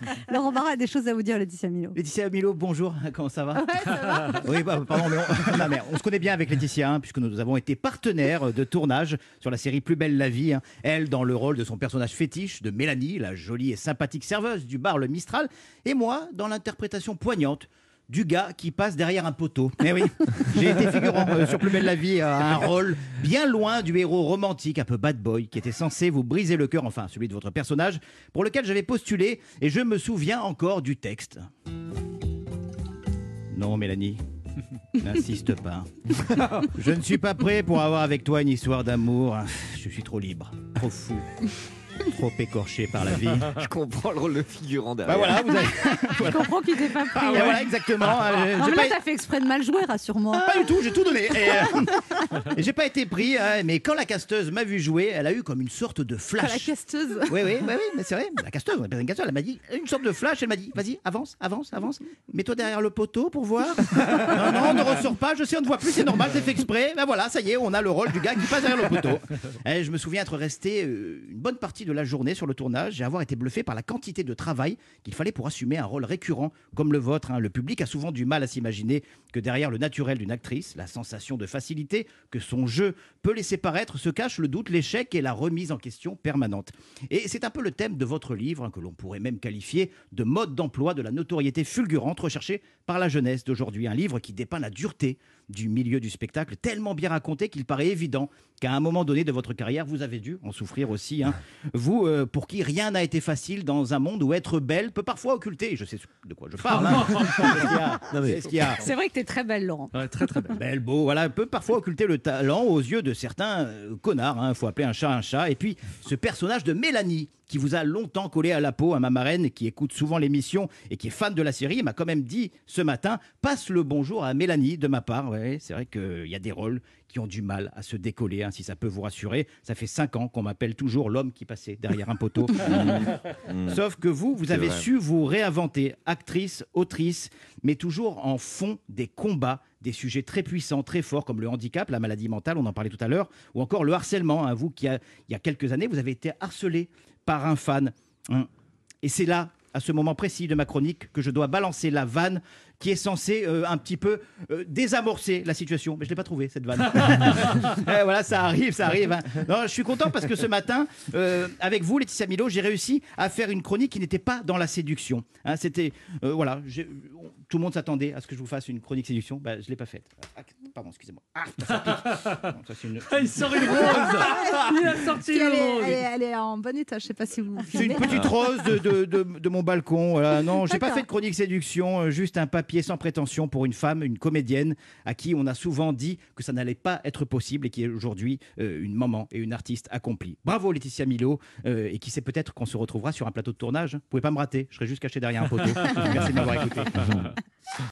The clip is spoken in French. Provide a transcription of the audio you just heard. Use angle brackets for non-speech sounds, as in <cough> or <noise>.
<laughs> Laurent Barra a des choses à vous dire, Laetitia Milo. Laetitia Milo, bonjour, <laughs> comment ça va Ouais, ça va. <laughs> Oui, bah, pardon, mais on, non, mais on se connaît bien avec Laetitia, hein, puisque nous avons été partenaires de tournage sur la série Plus belle la vie. hein. Elle, dans le rôle de son personnage fétiche, de Mélanie, la jolie et sympathique serveuse du bar Le Mistral, et moi, dans l'interprétation poignante du gars qui passe derrière un poteau. Mais oui, <laughs> j'ai été figurant euh, sur Plus belle la vie, à un rôle bien loin du héros romantique, un peu bad boy, qui était censé vous briser le cœur, enfin celui de votre personnage, pour lequel j'avais postulé, et je me souviens encore du texte. Non, Mélanie. <laughs> N'insiste pas. Je ne suis pas prêt pour avoir avec toi une histoire d'amour. Je suis trop libre, trop fou, trop écorché par la vie. <laughs> Je comprends le rôle de figurant Bah derrière. voilà, vous avez. <laughs> Je comprends qu'il t'ait pas pris. Ah, ouais, voilà, exactement. Euh, En j'ai fait, pas- t'as fait exprès de mal jouer, rassure-moi. Pas du tout, j'ai tout donné. Et, euh, <laughs> et j'ai pas été pris, hein, mais quand la casteuse m'a vu jouer, elle a eu comme une sorte de La flash. casteuse. Oui, oui, oui, oui, mais c'est vrai. La casteuse, on appelle une casteuse, elle m'a dit une sorte de flash. Elle m'a dit Vas-y, avance, avance, avance. Mets-toi derrière le poteau pour voir. Non, non, ne ressors pas. Je sais, on ne voit plus, c'est normal, c'est fait exprès. Ben voilà, ça y est, on a le rôle du gars qui passe derrière le poteau. Et je me souviens être resté euh, une bonne partie de la journée sur le tournage et avoir été bluffé par la quantité de travail qu'il fallait pour assumer un rôle récurrent comme le vôtre. hein. Le public a souvent du mal à s'imaginer que derrière le naturel d'une actrice, la sensation de facilité que son jeu peut laisser paraître, se cache le doute, l'échec et la remise en question permanente. Et c'est un peu le thème de votre livre, hein, que l'on pourrait même qualifier de mode d'emploi de la notoriété fulgurante recherchée par la jeunesse d'aujourd'hui. Un livre qui dépeint la dureté du milieu du spectacle, tellement bien raconté qu'il paraît évident qu'à un moment donné de votre carrière, vous avez dû en souffrir aussi. hein. Vous, euh, pour qui rien n'a été facile dans un monde où être belle peut parfois occulter, je sais de quoi je parle, hein. <laughs> C'est ce vrai que t'es très belle, Laurent. Ouais, très très belle. Belle, beau, voilà, peut parfois occulter le talent aux yeux de certains euh, connards. Il faut appeler un chat un chat. Et puis, ce personnage de Mélanie, qui vous a longtemps collé à la peau, à ma marraine, qui écoute souvent l'émission et qui est fan de la série, m'a quand même dit ce matin passe le bonjour à Mélanie de ma part. Ouais, c'est vrai qu'il y a des rôles qui ont du mal à se décoller, hein, si ça peut vous rassurer. Ça fait cinq ans qu'on m'appelle toujours l'homme qui passait derrière un poteau. <laughs> Sauf que vous, vous avez vrai. su vous réinventer, actrice, autrice, mais toujours en fond des combats, des sujets très puissants, très forts, comme le handicap, la maladie mentale, on en parlait tout à l'heure, ou encore le harcèlement. hein. vous, qui, a- il y a quelques années, vous avez été harcelé par un fan. hein. Et c'est là, à ce moment précis de ma chronique, que je dois balancer la vanne qui est censée euh, un petit peu euh, désamorcer la situation. Mais je ne l'ai pas trouvée, cette vanne. <laughs> Eh, voilà, ça arrive, ça arrive. hein. Non, je suis content parce que ce matin, euh, avec vous, Laetitia Milo, j'ai réussi à faire une chronique qui n'était pas dans la séduction. Hein, C'était, euh, voilà, tout le monde s'attendait à ce que je vous fasse une chronique séduction. Bah, je l'ai pas faite. Ah, pardon, excusez-moi. Ah, ça pique. Non, <laughs> ça, c'est une- Ah, il sort une rose <laughs> Il a sorti Elle une est, rose elle est- elle est en bon état, je sais pas si vous. C'est une petite rose de, de, de- de mon balcon. Voilà. Non, j'ai pas D'accord. fait de chronique séduction, juste un papier sans prétention pour une femme, une comédienne, à qui on a souvent dit que ça n'allait pas être possible et qui est aujourd'hui euh, une maman et une artiste accomplie. Bravo Laetitia Milo, euh, et qui sait peut-être qu'on se retrouvera sur un plateau de tournage. Vous pouvez pas me rater, je serai juste caché derrière un poteau. <laughs> Merci de m'avoir écouté.